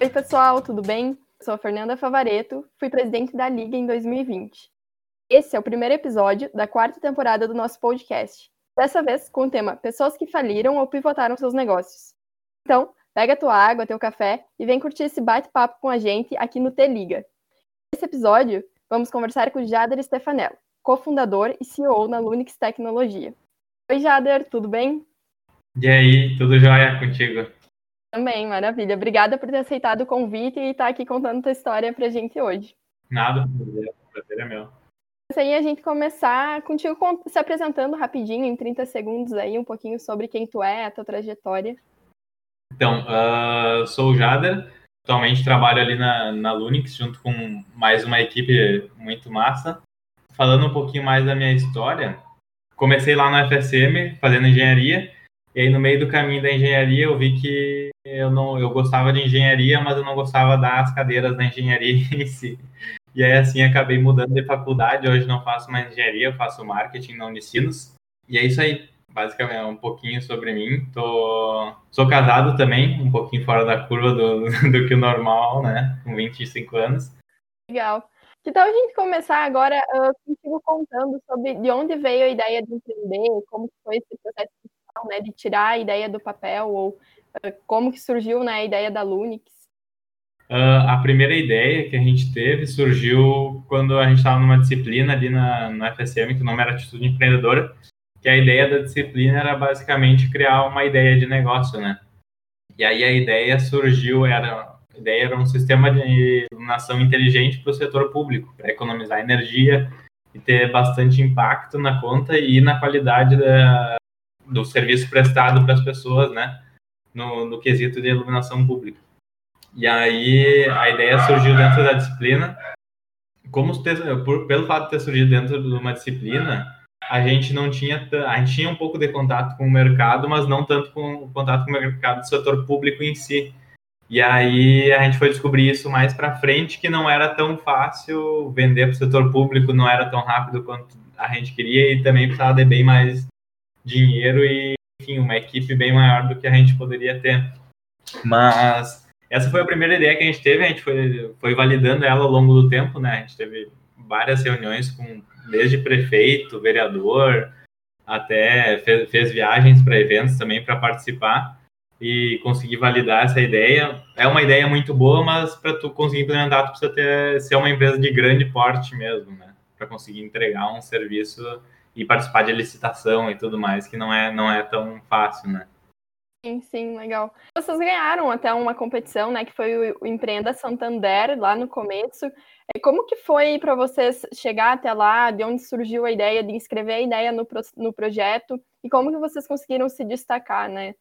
Oi, pessoal, tudo bem? Sou a Fernanda Favareto, fui presidente da Liga em 2020. Esse é o primeiro episódio da quarta temporada do nosso podcast. Dessa vez com o tema Pessoas que faliram ou pivotaram seus negócios. Então, pega tua água, teu café e vem curtir esse bate-papo com a gente aqui no T Liga. Nesse episódio, vamos conversar com Jader Stefanello, cofundador e CEO na Lunix Tecnologia. Oi, Jader, tudo bem? E aí, tudo jóia contigo? Também, maravilha. Obrigada por ter aceitado o convite e estar aqui contando tua história pra gente hoje. Nada, o prazer é meu. Aí a gente começar contigo se apresentando rapidinho, em 30 segundos aí, um pouquinho sobre quem tu é, a tua trajetória. Então, uh, sou o Jader, atualmente trabalho ali na, na Lunix, junto com mais uma equipe muito massa. Falando um pouquinho mais da minha história, comecei lá no FSM, fazendo engenharia, e aí no meio do caminho da engenharia eu vi que eu não eu gostava de engenharia, mas eu não gostava das cadeiras da engenharia em si. E aí assim acabei mudando de faculdade, hoje não faço mais engenharia, eu faço marketing na Unicinos. E é isso aí, basicamente é um pouquinho sobre mim. Tô sou casado também, um pouquinho fora da curva do, do que o normal, né, com 25 anos. Legal. Que tal a gente começar agora uh, contigo contando sobre de onde veio a ideia de empreender, como foi esse processo né, de tirar a ideia do papel ou uh, como que surgiu né, a ideia da Lunix? Uh, a primeira ideia que a gente teve surgiu quando a gente estava numa disciplina ali na, no FSM, que o nome era Atitude Empreendedora, que a ideia da disciplina era basicamente criar uma ideia de negócio, né? E aí a ideia surgiu, era, a ideia era um sistema de iluminação inteligente para o setor público, para economizar energia e ter bastante impacto na conta e na qualidade da, do serviço prestado para as pessoas, né? No, no quesito de iluminação pública. E aí a ideia surgiu dentro da disciplina. Como por, pelo fato de ter surgido dentro de uma disciplina, a gente não tinha a gente tinha um pouco de contato com o mercado, mas não tanto com contato com o mercado do setor público em si. E aí a gente foi descobrir isso mais para frente que não era tão fácil vender para o setor público, não era tão rápido quanto a gente queria e também precisava de bem mais dinheiro e, enfim, uma equipe bem maior do que a gente poderia ter. Mas essa foi a primeira ideia que a gente teve, a gente foi, foi validando ela ao longo do tempo, né? A gente teve várias reuniões com desde prefeito, vereador, até fez, fez viagens para eventos também para participar e conseguir validar essa ideia. É uma ideia muito boa, mas para tu conseguir implementar, tu precisa ter, ser uma empresa de grande porte mesmo, né? Para conseguir entregar um serviço e participar de licitação e tudo mais, que não é, não é tão fácil, né? Sim, sim, legal. Vocês ganharam até uma competição, né, que foi o Empreenda Santander, lá no começo. Como que foi para vocês chegar até lá? De onde surgiu a ideia de inscrever a ideia no, no projeto? E como que vocês conseguiram se destacar, né?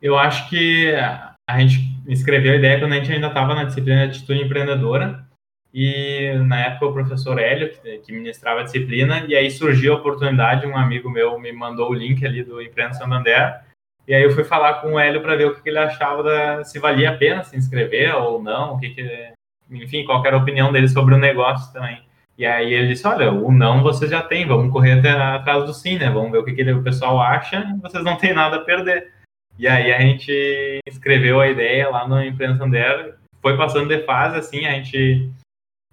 Eu acho que a gente escreveu a ideia quando a gente ainda estava na disciplina de atitude empreendedora. E na época o professor Hélio, que ministrava a disciplina, e aí surgiu a oportunidade, um amigo meu me mandou o link ali do Empreenda Santander, e aí eu fui falar com o Hélio para ver o que ele achava, da, se valia a pena se inscrever ou não, o que, que enfim, qual era a opinião dele sobre o negócio também. E aí ele disse, olha, o não você já tem, vamos correr até atrás do sim, né? Vamos ver o que, que o pessoal acha, vocês não têm nada a perder. E aí a gente escreveu a ideia lá no Empreenda Santander, foi passando de fase, assim, a gente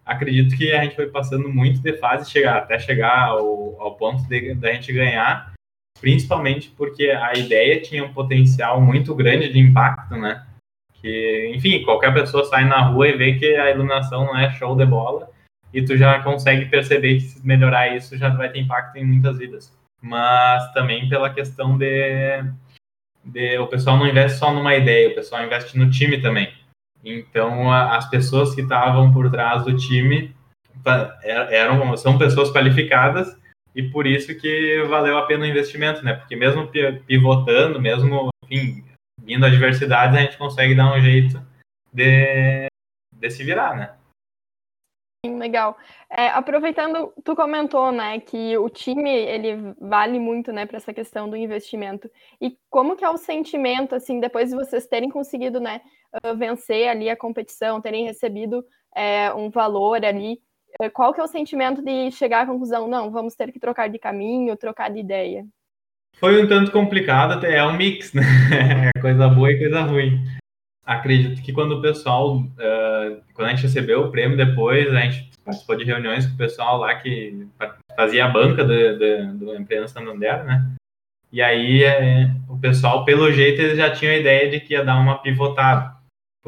acredito que a gente foi passando muito de fase chegar até chegar ao, ao ponto da gente ganhar, principalmente porque a ideia tinha um potencial muito grande de impacto, né? Que, enfim, qualquer pessoa sai na rua e vê que a iluminação não é show de bola e tu já consegue perceber que se melhorar isso já vai ter impacto em muitas vidas. Mas também pela questão de, de o pessoal não investe só numa ideia, o pessoal investe no time também. Então, as pessoas que estavam por trás do time eram são pessoas qualificadas e por isso que valeu a pena o investimento, né? Porque mesmo pivotando, mesmo, enfim, vindo adversidades, a gente consegue dar um jeito de, de se virar, né? Legal. É, aproveitando, tu comentou, né, que o time ele vale muito, né, para essa questão do investimento. E como que é o sentimento, assim, depois de vocês terem conseguido, né, vencer ali a competição, terem recebido é, um valor ali, é, qual que é o sentimento de chegar à conclusão, não, vamos ter que trocar de caminho, trocar de ideia? Foi um tanto complicado, até é um mix, né? É coisa boa e coisa ruim. acredito que quando o pessoal, uh, quando a gente recebeu o prêmio depois, a gente participou de reuniões com o pessoal lá que fazia a banca do, do, do Empresa Santander, né? E aí é, o pessoal, pelo jeito, eles já tinham a ideia de que ia dar uma pivotada,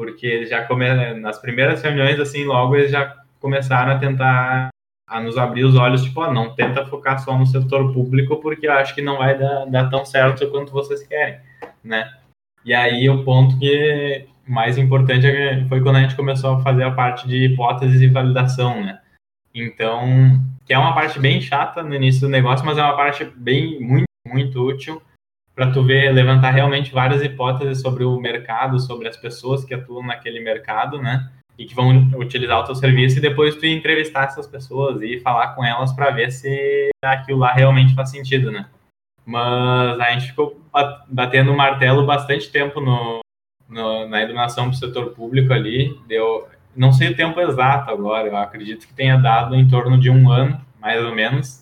porque eles já come... nas primeiras reuniões, assim, logo eles já começaram a tentar a nos abrir os olhos, tipo, ó, não tenta focar só no setor público, porque eu acho que não vai dar, dar tão certo quanto vocês querem, né? E aí o ponto que mais importante é foi quando a gente começou a fazer a parte de hipóteses e validação, né? Então, que é uma parte bem chata no início do negócio, mas é uma parte bem muito muito útil para tu ver levantar realmente várias hipóteses sobre o mercado, sobre as pessoas que atuam naquele mercado, né? E que vão utilizar o teu serviço e depois tu entrevistar essas pessoas e falar com elas para ver se aquilo lá realmente faz sentido, né? Mas a gente ficou batendo o martelo bastante tempo no, no, na iluminação para o setor público ali. Deu, não sei o tempo exato agora, eu acredito que tenha dado em torno de um ano, mais ou menos,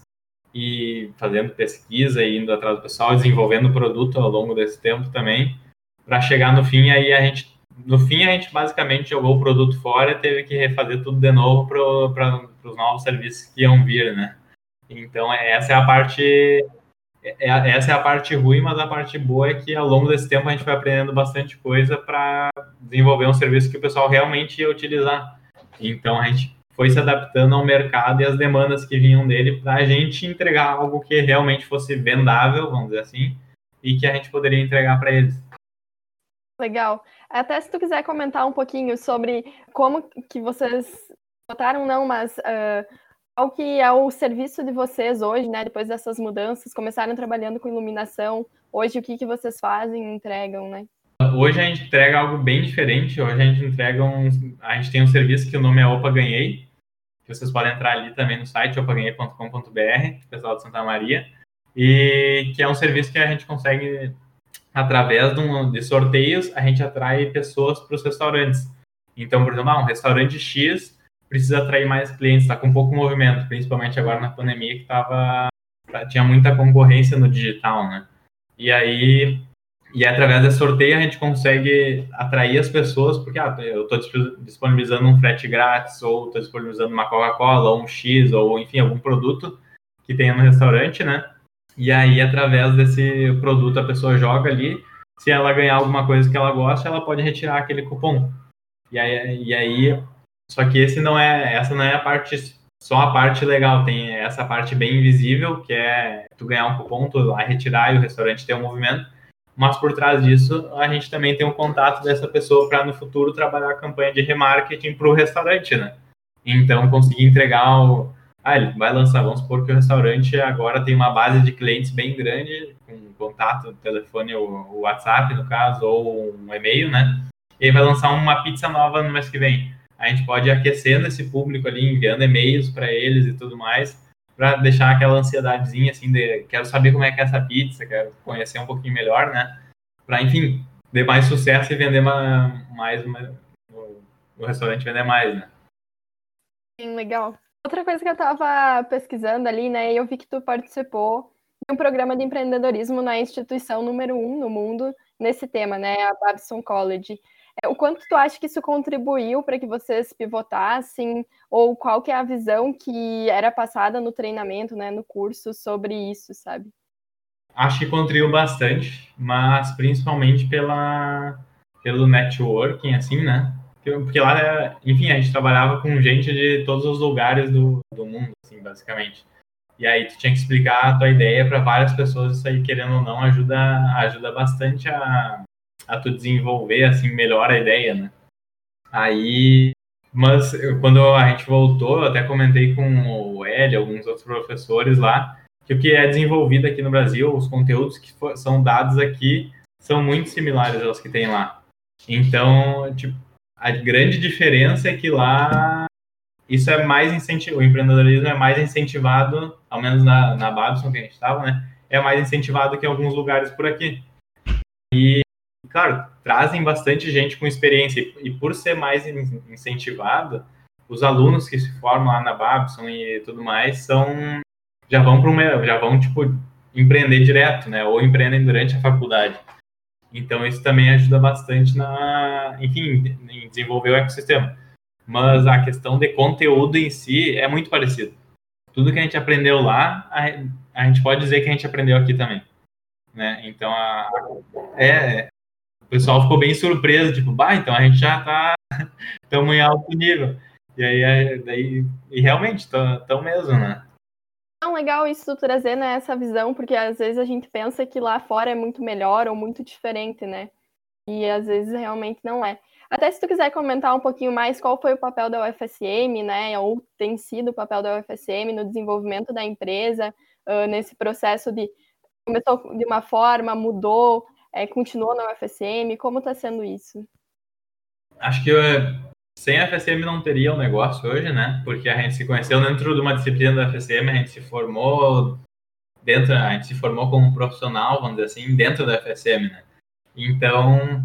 e fazendo pesquisa e indo atrás do pessoal, desenvolvendo o produto ao longo desse tempo também, para chegar no fim, aí a gente, no fim a gente basicamente jogou o produto fora e teve que refazer tudo de novo para os novos serviços que iam vir, né? Então essa é a parte é, é, essa é a parte ruim, mas a parte boa é que ao longo desse tempo a gente foi aprendendo bastante coisa para desenvolver um serviço que o pessoal realmente ia utilizar. Então a gente foi se adaptando ao mercado e às demandas que vinham dele para a gente entregar algo que realmente fosse vendável, vamos dizer assim, e que a gente poderia entregar para eles. Legal. Até se tu quiser comentar um pouquinho sobre como que vocês botaram não, mas uh, qual que é o serviço de vocês hoje, né? Depois dessas mudanças, começaram trabalhando com iluminação. Hoje o que que vocês fazem, e entregam, né? Hoje a gente entrega algo bem diferente. Hoje a gente entrega um, a gente tem um serviço que o nome é Opa Ganhei, que vocês podem entrar ali também no site opaganhei.com.br, pessoal de Santa Maria, e que é um serviço que a gente consegue, através de, um, de sorteios, a gente atrai pessoas para os restaurantes. Então, por exemplo, ah, um restaurante X precisa atrair mais clientes, está com pouco movimento, principalmente agora na pandemia que tava, tinha muita concorrência no digital, né? E aí e através desse sorteio a gente consegue atrair as pessoas, porque ah, eu estou disponibilizando um frete grátis, ou estou disponibilizando uma Coca-Cola, ou um X, ou enfim, algum produto que tenha no restaurante, né? E aí, através desse produto, a pessoa joga ali. Se ela ganhar alguma coisa que ela gosta, ela pode retirar aquele cupom. E aí, e aí só que esse não é, essa não é a parte, só a parte legal. Tem essa parte bem invisível, que é tu ganhar um cupom, tu lá retirar e o restaurante ter um movimento mas por trás disso a gente também tem um contato dessa pessoa para no futuro trabalhar a campanha de remarketing para o restaurante, né? Então conseguir entregar o. Ah, ele vai lançar, vamos supor que o restaurante agora tem uma base de clientes bem grande, com contato, telefone, o WhatsApp, no caso, ou um e-mail, né? E vai lançar uma pizza nova no mês que vem. A gente pode ir aquecendo esse público ali, enviando e-mails para eles e tudo mais, para deixar aquela ansiedadezinha assim de quero saber como é que é essa pizza, quero conhecer um pouquinho melhor, né? Para enfim, ter mais sucesso e vender mais, mais o restaurante vender mais, né? Sim, legal. Outra coisa que eu estava pesquisando ali, né, e eu vi que tu participou de um programa de empreendedorismo na instituição número um no mundo nesse tema, né, a Babson College. É, o quanto tu acha que isso contribuiu para que vocês pivotassem, ou qual que é a visão que era passada no treinamento, né, no curso sobre isso, sabe? Acho que contribuiu bastante, mas principalmente pela, pelo networking, assim, né? Porque lá, enfim, a gente trabalhava com gente de todos os lugares do, do mundo, assim, basicamente. E aí tu tinha que explicar a tua ideia para várias pessoas, isso aí, querendo ou não, ajuda, ajuda bastante a, a tu desenvolver assim melhor a ideia, né? Aí, mas quando a gente voltou, eu até comentei com o Ed, alguns outros professores lá, que o que é desenvolvido aqui no Brasil, os conteúdos que são dados aqui são muito similares aos que tem lá. Então, tipo, a grande diferença é que lá isso é mais incentivado, o empreendedorismo é mais incentivado, ao menos na, na Babson que a gente estava, né? É mais incentivado que em alguns lugares por aqui. E claro, trazem bastante gente com experiência e por ser mais incentivado, os alunos que se formam lá na Babson e tudo mais são já vão para já vão tipo empreender direto, né? Ou empreendem durante a faculdade. Então isso também ajuda bastante na, enfim, em desenvolver o ecossistema. Mas a questão de conteúdo em si é muito parecido. Tudo que a gente aprendeu lá, a, a gente pode dizer que a gente aprendeu aqui também. Né? Então, a, é, o pessoal ficou bem surpreso, tipo, bah, então a gente já tá estamos em alto nível. E aí, daí, e realmente, tão mesmo, né? É legal isso trazer né, essa visão, porque às vezes a gente pensa que lá fora é muito melhor ou muito diferente, né? E às vezes realmente não é. Até se tu quiser comentar um pouquinho mais qual foi o papel da UFSM, né? Ou tem sido o papel da UFSM no desenvolvimento da empresa, uh, nesse processo de começou de uma forma, mudou, é, continuou na UFSM, como está sendo isso? Acho que sem a não teria um negócio hoje, né? Porque a gente se conheceu dentro de uma disciplina da FSM, a gente se formou dentro, a gente se formou como profissional, vamos dizer assim, dentro da FSM, né? Então,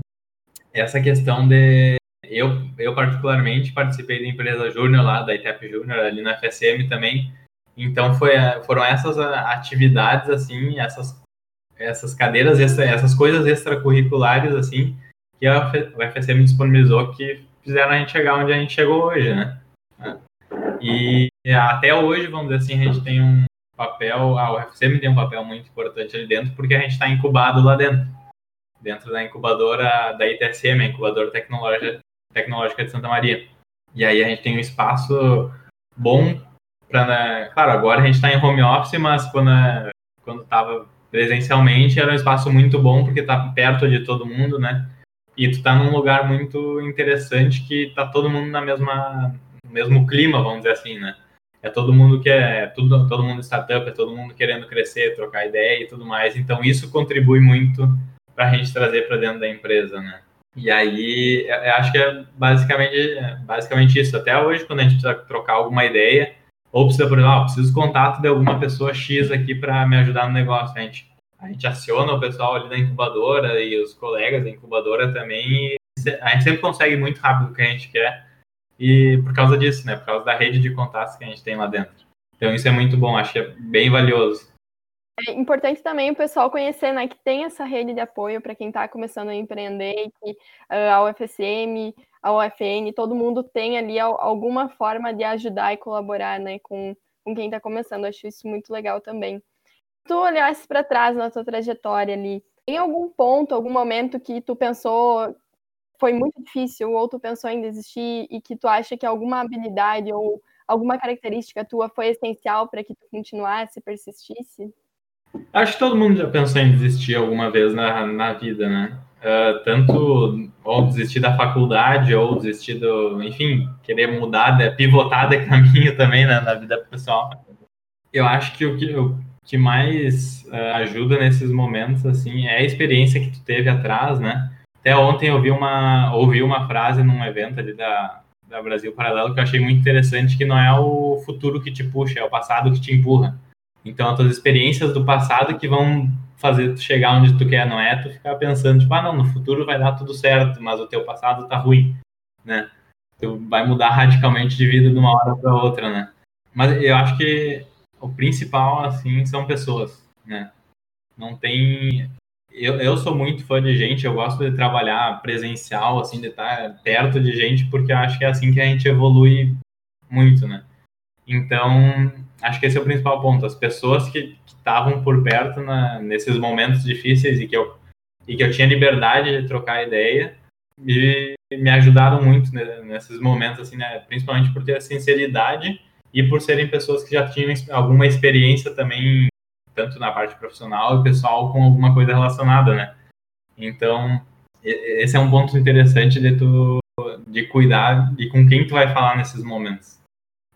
essa questão de eu, eu particularmente participei da empresa Júnior lá, da ITEP Júnior, ali na FSM também. Então, foi, foram essas atividades, assim, essas, essas cadeiras, essas coisas extracurriculares, assim, que a FSM disponibilizou que fizeram a gente chegar onde a gente chegou hoje, né? E até hoje, vamos dizer assim, a gente tem um papel, a UFCM tem um papel muito importante ali dentro, porque a gente está incubado lá dentro, dentro da incubadora da ITSM, a incubadora tecnológica, tecnológica de Santa Maria. E aí a gente tem um espaço bom para, né, claro, agora a gente está em home office, mas quando quando estava presencialmente era um espaço muito bom porque está perto de todo mundo, né? e tu tá num lugar muito interessante que tá todo mundo na mesma mesmo clima, vamos dizer assim, né? É todo mundo que é, é tudo todo mundo startup, é todo mundo querendo crescer, trocar ideia e tudo mais. Então isso contribui muito para a gente trazer para dentro da empresa, né? E aí, acho que é basicamente, basicamente isso. Até hoje, quando a gente precisa trocar alguma ideia, ou precisa, por exemplo, ah, preciso contato de alguma pessoa X aqui para me ajudar no negócio. A gente a gente aciona o pessoal ali da incubadora e os colegas da incubadora também. a gente sempre consegue muito rápido o que a gente quer. E por causa disso, né? Por causa da rede de contatos que a gente tem lá dentro. Então isso é muito bom, acho que é bem valioso. É importante também o pessoal conhecer, né, que tem essa rede de apoio para quem está começando a empreender, que uh, a UFSM, a UFN, todo mundo tem ali alguma forma de ajudar e colaborar, né, com, com quem está começando. Acho isso muito legal também tu olhasse para trás na tua trajetória ali, tem algum ponto, algum momento que tu pensou foi muito difícil ou tu pensou em desistir e que tu acha que alguma habilidade ou alguma característica tua foi essencial para que tu continuasse, persistisse? Acho que todo mundo já pensou em desistir alguma vez na, na vida, né? Uh, tanto ou desistir da faculdade ou desistir do, enfim, querer mudar, pivotar de caminho também né, na vida pessoal. Eu acho que o que eu que mais uh, ajuda nesses momentos assim é a experiência que tu teve atrás, né? Até ontem eu vi uma ouvi uma frase num evento ali da, da Brasil Paralelo que eu achei muito interessante que não é o futuro que te puxa, é o passado que te empurra. Então as tuas experiências do passado que vão fazer tu chegar onde tu quer, não é tu ficar pensando tipo, ah, não, no futuro vai dar tudo certo, mas o teu passado tá ruim, né? Tu vai mudar radicalmente de vida de uma hora para outra, né? Mas eu acho que o principal, assim, são pessoas, né? Não tem... Eu, eu sou muito fã de gente, eu gosto de trabalhar presencial, assim, de estar perto de gente, porque acho que é assim que a gente evolui muito, né? Então, acho que esse é o principal ponto. As pessoas que estavam por perto na, nesses momentos difíceis e que, eu, e que eu tinha liberdade de trocar ideia, me, me ajudaram muito nesses momentos, assim, né? Principalmente por ter a sinceridade e por serem pessoas que já tinham alguma experiência também, tanto na parte profissional e pessoal, com alguma coisa relacionada, né? Então, esse é um ponto interessante de tu de cuidar de com quem tu vai falar nesses momentos,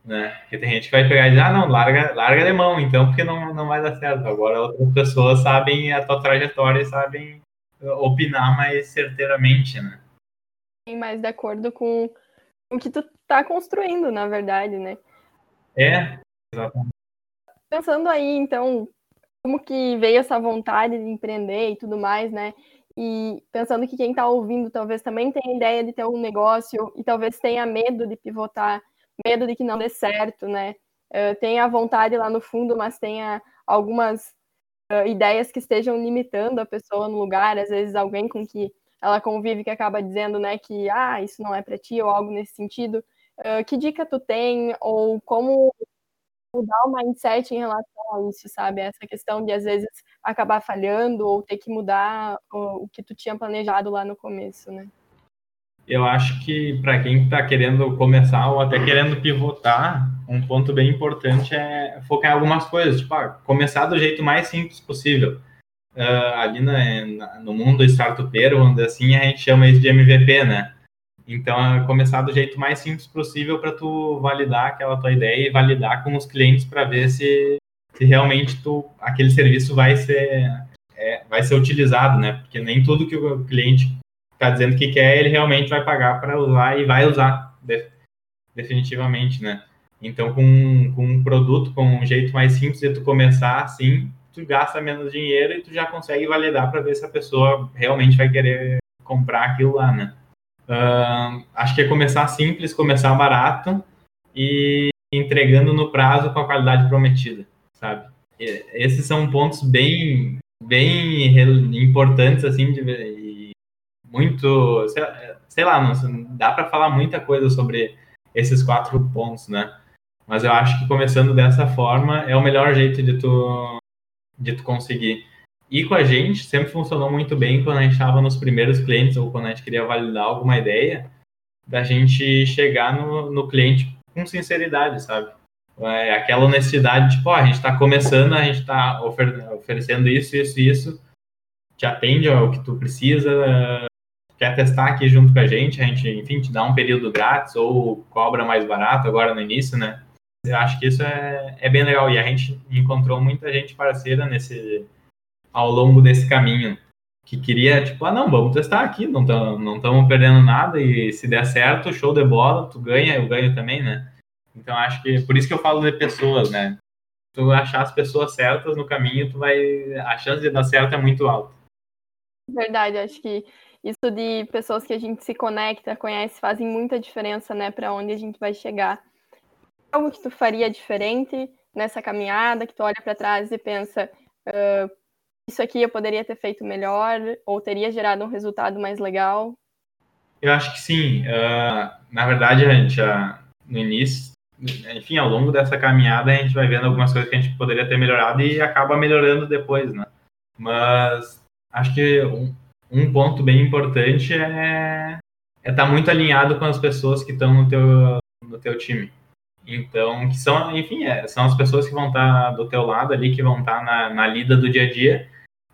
né? Porque tem gente que vai pegar e dizer, ah, não, larga, larga de mão, então, porque não, não vai dar certo. Agora outras pessoas sabem a tua trajetória e sabem opinar mais certeiramente, né? Mais de acordo com o que tu tá construindo, na verdade, né? É, exatamente. Pensando aí, então, como que veio essa vontade de empreender e tudo mais, né? E pensando que quem está ouvindo talvez também tenha ideia de ter um negócio e talvez tenha medo de pivotar, medo de que não dê certo, né? Uh, tenha vontade lá no fundo, mas tenha algumas uh, ideias que estejam limitando a pessoa no lugar, às vezes alguém com que ela convive que acaba dizendo, né, que ah, isso não é para ti ou algo nesse sentido. Uh, que dica tu tem ou como mudar o mindset em relação a isso, sabe? Essa questão de às vezes acabar falhando ou ter que mudar o, o que tu tinha planejado lá no começo, né? Eu acho que para quem está querendo começar ou até querendo pivotar, um ponto bem importante é focar em algumas coisas, tipo, ah, começar do jeito mais simples possível. Uh, ali na, no mundo startupeiro, onde assim, a gente chama isso de MVP, né? Então, é começar do jeito mais simples possível para tu validar aquela tua ideia e validar com os clientes para ver se, se realmente tu, aquele serviço vai ser, é, vai ser utilizado, né? Porque nem tudo que o cliente está dizendo que quer, ele realmente vai pagar para usar e vai usar, definitivamente, né? Então, com, com um produto, com um jeito mais simples de tu começar assim, tu gasta menos dinheiro e tu já consegue validar para ver se a pessoa realmente vai querer comprar aquilo lá, né? Uh, acho que é começar simples, começar barato e entregando no prazo com a qualidade prometida, sabe? E, esses são pontos bem, bem importantes, assim, de, muito, sei, sei lá, não, dá para falar muita coisa sobre esses quatro pontos, né? Mas eu acho que começando dessa forma é o melhor jeito de tu, de tu conseguir. E com a gente sempre funcionou muito bem quando a gente estava nos primeiros clientes ou quando a gente queria validar alguma ideia, da gente chegar no, no cliente com sinceridade, sabe? É aquela honestidade, tipo, ó, a gente está começando, a gente está ofer oferecendo isso, isso, isso, te atende ao que tu precisa, quer testar aqui junto com a gente, a gente, enfim, te dá um período grátis ou cobra mais barato agora no início, né? Eu acho que isso é, é bem legal e a gente encontrou muita gente parceira nesse ao longo desse caminho que queria, tipo, ah, não, vamos testar aqui, não estamos não perdendo nada e se der certo, show de bola, tu ganha, eu ganho também, né? Então acho que por isso que eu falo de pessoas, né? Tu achar as pessoas certas no caminho, tu vai a chance de dar certo é muito alta. Verdade, acho que isso de pessoas que a gente se conecta, conhece, fazem muita diferença, né, para onde a gente vai chegar. Algo que tu faria diferente nessa caminhada, que tu olha para trás e pensa, uh, isso aqui eu poderia ter feito melhor ou teria gerado um resultado mais legal? Eu acho que sim. Uh, na verdade, a gente, uh, no início, enfim, ao longo dessa caminhada, a gente vai vendo algumas coisas que a gente poderia ter melhorado e acaba melhorando depois, né? Mas acho que um, um ponto bem importante é estar é tá muito alinhado com as pessoas que estão no teu, no teu time. Então, que são, enfim, é, são as pessoas que vão estar tá do teu lado ali, que vão estar tá na, na lida do dia a dia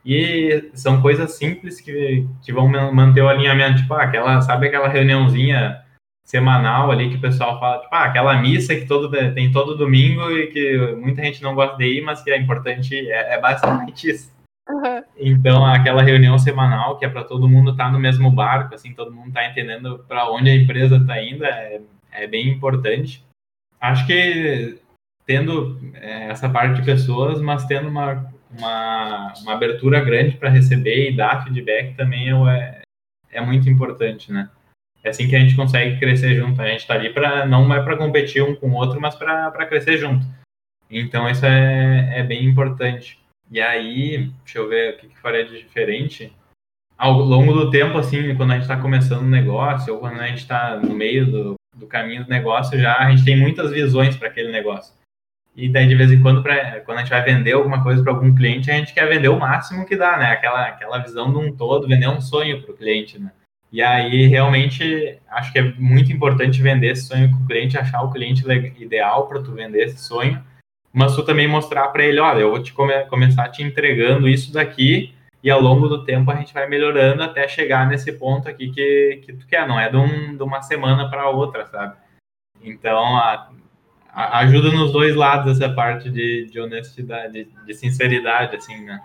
e são coisas simples que, que vão manter o alinhamento. Tipo, ah, aquela, sabe aquela reuniãozinha semanal ali que o pessoal fala, tipo, ah, aquela missa que todo, tem todo domingo e que muita gente não gosta de ir, mas que é importante, é, é basicamente isso. Uhum. Então, aquela reunião semanal que é para todo mundo estar tá no mesmo barco, assim, todo mundo está entendendo para onde a empresa está indo, é, é bem importante. Acho que tendo é, essa parte de pessoas, mas tendo uma uma, uma abertura grande para receber e dar feedback também é, é muito importante, né? É assim que a gente consegue crescer junto. A gente está ali para não é para competir um com o outro, mas para crescer junto. Então isso é, é bem importante. E aí, deixa eu ver o que, que faria de diferente. Ao longo do tempo, assim, quando a gente está começando um negócio ou quando a gente está no meio do, do caminho do negócio, já a gente tem muitas visões para aquele negócio. E daí, de vez em quando, pra, quando a gente vai vender alguma coisa para algum cliente, a gente quer vender o máximo que dá, né? Aquela, aquela visão de um todo, vender um sonho para o cliente, né? E aí, realmente, acho que é muito importante vender esse sonho com o cliente, achar o cliente ideal para tu vender esse sonho, mas tu também mostrar para ele, olha, eu vou te come começar te entregando isso daqui e ao longo do tempo a gente vai melhorando até chegar nesse ponto aqui que, que tu quer, não é de, um, de uma semana para outra, sabe? Então, a, ajuda nos dois lados essa parte de, de honestidade, de sinceridade, assim, né?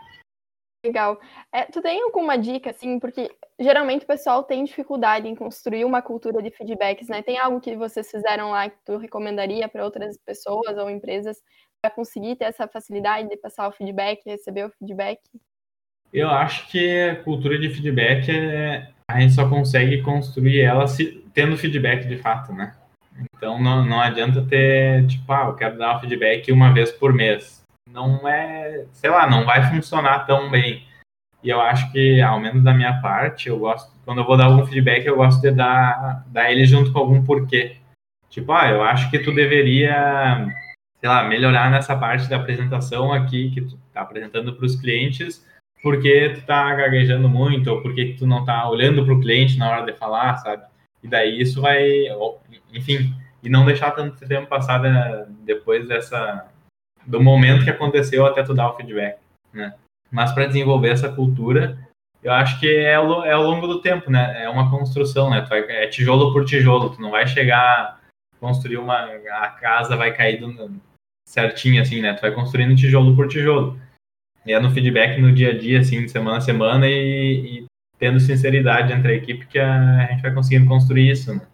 Legal. É, tu tem alguma dica, assim, porque geralmente o pessoal tem dificuldade em construir uma cultura de feedbacks, né? Tem algo que vocês fizeram lá que tu recomendaria para outras pessoas ou empresas para conseguir ter essa facilidade de passar o feedback, receber o feedback? Eu acho que a cultura de feedback é, a gente só consegue construir ela se, tendo feedback de fato, né? Então não, não adianta ter, tipo, ah, eu quero dar um feedback uma vez por mês. não é, sei lá, não vai funcionar tão bem. E eu acho que, ao menos da minha parte, eu gosto, quando eu vou dar algum feedback, eu gosto de dar, dar ele junto com algum porquê. Tipo, ah, eu acho que tu deveria, sei lá, melhorar nessa parte da apresentação aqui, que tu tá apresentando para os clientes, porque tu tá gaguejando muito, ou porque tu não tá olhando para o cliente na hora de falar, sabe? E daí isso vai, enfim, e não deixar tanto tempo passar depois dessa, do momento que aconteceu até tu dar o feedback, né? Mas para desenvolver essa cultura, eu acho que é ao, é ao longo do tempo, né? É uma construção, né? É tijolo por tijolo, tu não vai chegar construir uma a casa vai cair do, certinho assim, né? Tu vai construindo tijolo por tijolo. E é no feedback no dia a dia, assim, de semana a semana e, e tendo sinceridade entre a equipe que a, a gente vai conseguindo construir isso, né?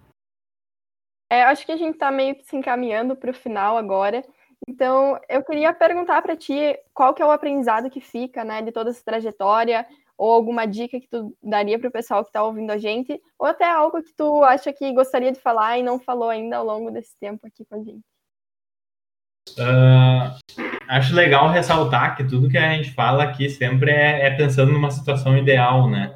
É, acho que a gente está meio que se encaminhando para o final agora. Então, eu queria perguntar para ti qual que é o aprendizado que fica, né, de toda essa trajetória, ou alguma dica que tu daria para o pessoal que está ouvindo a gente, ou até algo que tu acha que gostaria de falar e não falou ainda ao longo desse tempo aqui com a gente. Uh, acho legal ressaltar que tudo que a gente fala aqui sempre é, é, pensando numa situação ideal, né?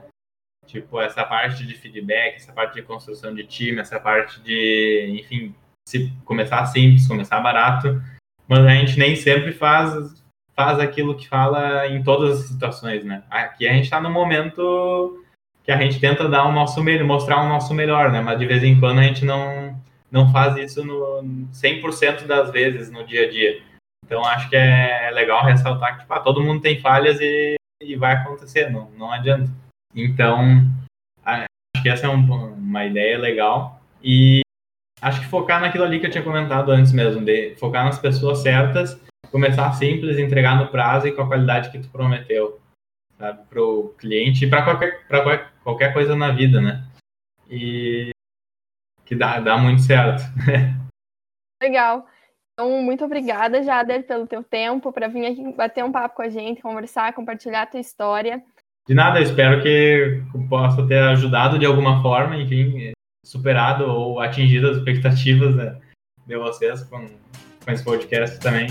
Tipo, essa parte de feedback, essa parte de construção de time, essa parte de, enfim, se começar simples, começar barato, mas a gente nem sempre faz faz aquilo que fala em todas as situações, né? Aqui a gente está no momento que a gente tenta dar o nosso melhor, mostrar o nosso melhor, né? Mas de vez em quando a gente não não faz isso no 100% das vezes no dia a dia. Então acho que é, é legal ressaltar que tipo, ah, todo mundo tem falhas e, e vai acontecer, não, não adianta. Então acho que essa é um, uma ideia legal e acho que focar naquilo ali que eu tinha comentado antes mesmo, de focar nas pessoas certas, começar simples, entregar no prazo e com a qualidade que tu prometeu, sabe, pro cliente e para qualquer, qualquer coisa na vida, né? E que dá, dá muito certo. Legal. Então, muito obrigada, Jader, pelo teu tempo, para vir aqui bater um papo com a gente, conversar, compartilhar a tua história. De nada, espero que possa ter ajudado de alguma forma, enfim, superado ou atingido as expectativas né, de vocês com, com esse podcast também.